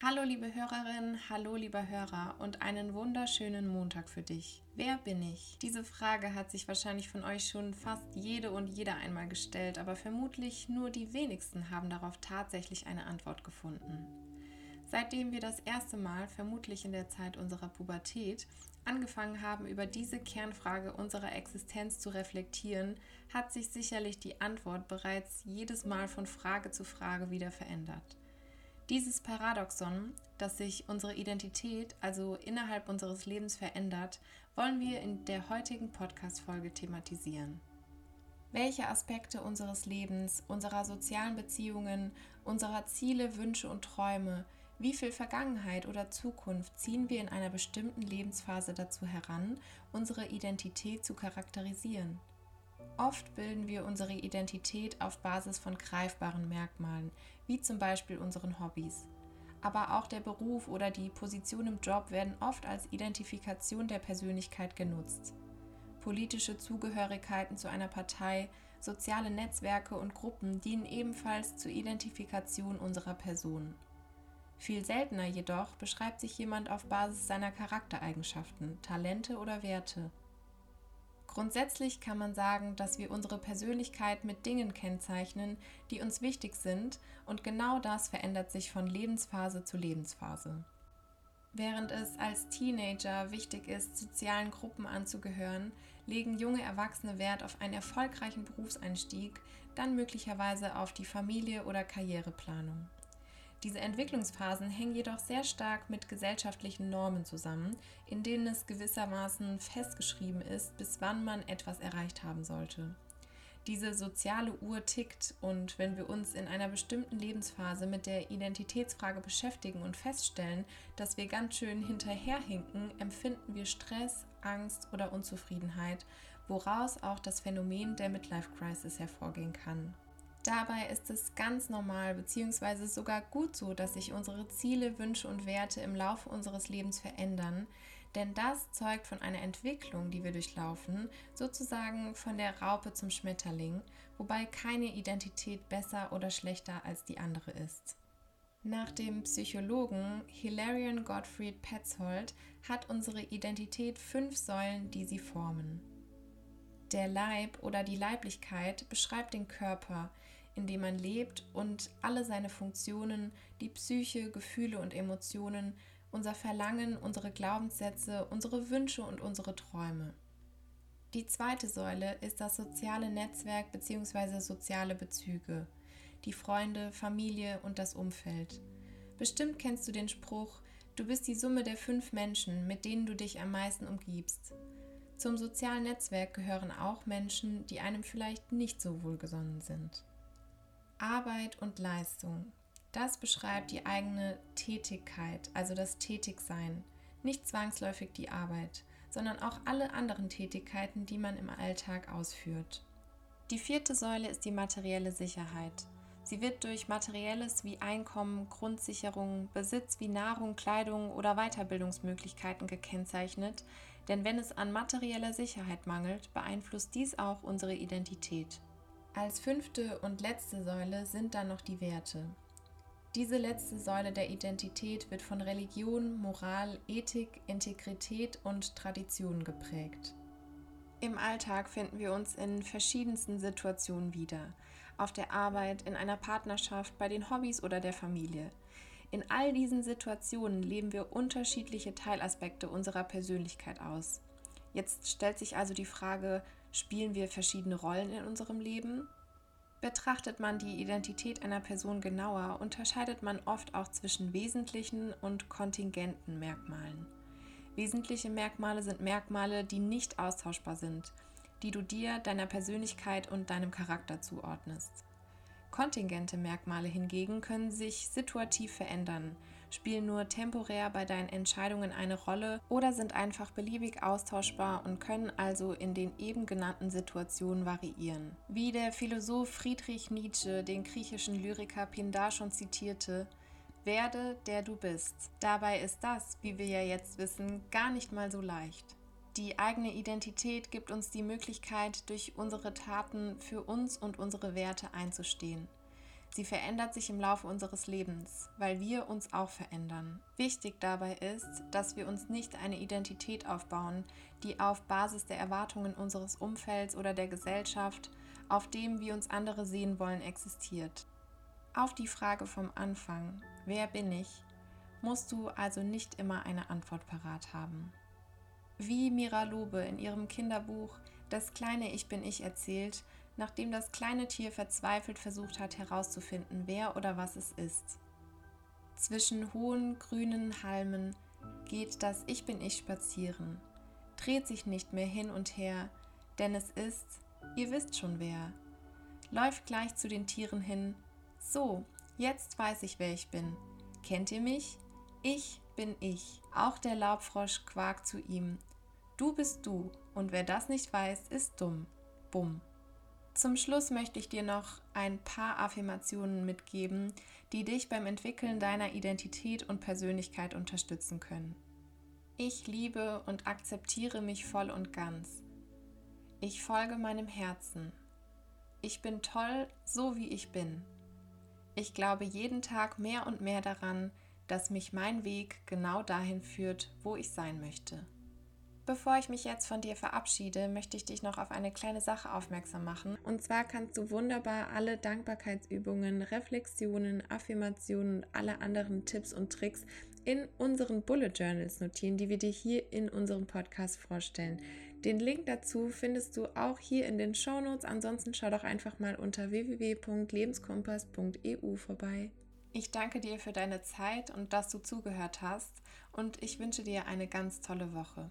Hallo liebe Hörerin, hallo lieber Hörer und einen wunderschönen Montag für dich. Wer bin ich? Diese Frage hat sich wahrscheinlich von euch schon fast jede und jeder einmal gestellt, aber vermutlich nur die wenigsten haben darauf tatsächlich eine Antwort gefunden. Seitdem wir das erste Mal, vermutlich in der Zeit unserer Pubertät, angefangen haben, über diese Kernfrage unserer Existenz zu reflektieren, hat sich sicherlich die Antwort bereits jedes Mal von Frage zu Frage wieder verändert. Dieses Paradoxon, dass sich unsere Identität also innerhalb unseres Lebens verändert, wollen wir in der heutigen Podcast-Folge thematisieren. Welche Aspekte unseres Lebens, unserer sozialen Beziehungen, unserer Ziele, Wünsche und Träume, wie viel Vergangenheit oder Zukunft ziehen wir in einer bestimmten Lebensphase dazu heran, unsere Identität zu charakterisieren? Oft bilden wir unsere Identität auf Basis von greifbaren Merkmalen, wie zum Beispiel unseren Hobbys. Aber auch der Beruf oder die Position im Job werden oft als Identifikation der Persönlichkeit genutzt. Politische Zugehörigkeiten zu einer Partei, soziale Netzwerke und Gruppen dienen ebenfalls zur Identifikation unserer Person. Viel seltener jedoch beschreibt sich jemand auf Basis seiner Charaktereigenschaften, Talente oder Werte. Grundsätzlich kann man sagen, dass wir unsere Persönlichkeit mit Dingen kennzeichnen, die uns wichtig sind, und genau das verändert sich von Lebensphase zu Lebensphase. Während es als Teenager wichtig ist, sozialen Gruppen anzugehören, legen junge Erwachsene Wert auf einen erfolgreichen Berufseinstieg, dann möglicherweise auf die Familie oder Karriereplanung. Diese Entwicklungsphasen hängen jedoch sehr stark mit gesellschaftlichen Normen zusammen, in denen es gewissermaßen festgeschrieben ist, bis wann man etwas erreicht haben sollte. Diese soziale Uhr tickt und wenn wir uns in einer bestimmten Lebensphase mit der Identitätsfrage beschäftigen und feststellen, dass wir ganz schön hinterherhinken, empfinden wir Stress, Angst oder Unzufriedenheit, woraus auch das Phänomen der Midlife Crisis hervorgehen kann. Dabei ist es ganz normal bzw. sogar gut so, dass sich unsere Ziele, Wünsche und Werte im Laufe unseres Lebens verändern, denn das zeugt von einer Entwicklung, die wir durchlaufen, sozusagen von der Raupe zum Schmetterling, wobei keine Identität besser oder schlechter als die andere ist. Nach dem Psychologen Hilarion Gottfried Petzold hat unsere Identität fünf Säulen, die sie formen. Der Leib oder die Leiblichkeit beschreibt den Körper, in dem man lebt und alle seine Funktionen, die Psyche, Gefühle und Emotionen, unser Verlangen, unsere Glaubenssätze, unsere Wünsche und unsere Träume. Die zweite Säule ist das soziale Netzwerk bzw. soziale Bezüge, die Freunde, Familie und das Umfeld. Bestimmt kennst du den Spruch, du bist die Summe der fünf Menschen, mit denen du dich am meisten umgibst. Zum sozialen Netzwerk gehören auch Menschen, die einem vielleicht nicht so wohlgesonnen sind. Arbeit und Leistung. Das beschreibt die eigene Tätigkeit, also das Tätigsein, nicht zwangsläufig die Arbeit, sondern auch alle anderen Tätigkeiten, die man im Alltag ausführt. Die vierte Säule ist die materielle Sicherheit. Sie wird durch Materielles wie Einkommen, Grundsicherung, Besitz wie Nahrung, Kleidung oder Weiterbildungsmöglichkeiten gekennzeichnet, denn wenn es an materieller Sicherheit mangelt, beeinflusst dies auch unsere Identität. Als fünfte und letzte Säule sind dann noch die Werte. Diese letzte Säule der Identität wird von Religion, Moral, Ethik, Integrität und Tradition geprägt. Im Alltag finden wir uns in verschiedensten Situationen wieder. Auf der Arbeit, in einer Partnerschaft, bei den Hobbys oder der Familie. In all diesen Situationen leben wir unterschiedliche Teilaspekte unserer Persönlichkeit aus. Jetzt stellt sich also die Frage, spielen wir verschiedene Rollen in unserem Leben? Betrachtet man die Identität einer Person genauer, unterscheidet man oft auch zwischen wesentlichen und kontingenten Merkmalen. Wesentliche Merkmale sind Merkmale, die nicht austauschbar sind, die du dir, deiner Persönlichkeit und deinem Charakter zuordnest. Kontingente Merkmale hingegen können sich situativ verändern, spielen nur temporär bei deinen Entscheidungen eine Rolle oder sind einfach beliebig austauschbar und können also in den eben genannten Situationen variieren. Wie der Philosoph Friedrich Nietzsche den griechischen Lyriker Pindar schon zitierte, werde, der du bist. Dabei ist das, wie wir ja jetzt wissen, gar nicht mal so leicht. Die eigene Identität gibt uns die Möglichkeit, durch unsere Taten für uns und unsere Werte einzustehen. Sie verändert sich im Laufe unseres Lebens, weil wir uns auch verändern. Wichtig dabei ist, dass wir uns nicht eine Identität aufbauen, die auf Basis der Erwartungen unseres Umfelds oder der Gesellschaft, auf dem wie uns andere sehen wollen, existiert. Auf die Frage vom Anfang, wer bin ich, musst du also nicht immer eine Antwort parat haben. Wie Mira Lobe in ihrem Kinderbuch Das kleine Ich bin ich erzählt, nachdem das kleine Tier verzweifelt versucht hat herauszufinden, wer oder was es ist. Zwischen hohen grünen Halmen geht das Ich bin ich spazieren, dreht sich nicht mehr hin und her, denn es ist, ihr wisst schon wer, läuft gleich zu den Tieren hin. So, jetzt weiß ich, wer ich bin. Kennt ihr mich? Ich bin ich. Auch der Laubfrosch quakt zu ihm. Du bist du, und wer das nicht weiß, ist dumm. Bumm. Zum Schluss möchte ich dir noch ein paar Affirmationen mitgeben, die dich beim Entwickeln deiner Identität und Persönlichkeit unterstützen können. Ich liebe und akzeptiere mich voll und ganz. Ich folge meinem Herzen. Ich bin toll, so wie ich bin. Ich glaube jeden Tag mehr und mehr daran, dass mich mein Weg genau dahin führt, wo ich sein möchte. Bevor ich mich jetzt von dir verabschiede, möchte ich dich noch auf eine kleine Sache aufmerksam machen. Und zwar kannst du wunderbar alle Dankbarkeitsübungen, Reflexionen, Affirmationen und alle anderen Tipps und Tricks in unseren Bullet Journals notieren, die wir dir hier in unserem Podcast vorstellen. Den Link dazu findest du auch hier in den Show Notes. Ansonsten schau doch einfach mal unter www.lebenskompass.eu vorbei. Ich danke dir für deine Zeit und dass du zugehört hast und ich wünsche dir eine ganz tolle Woche.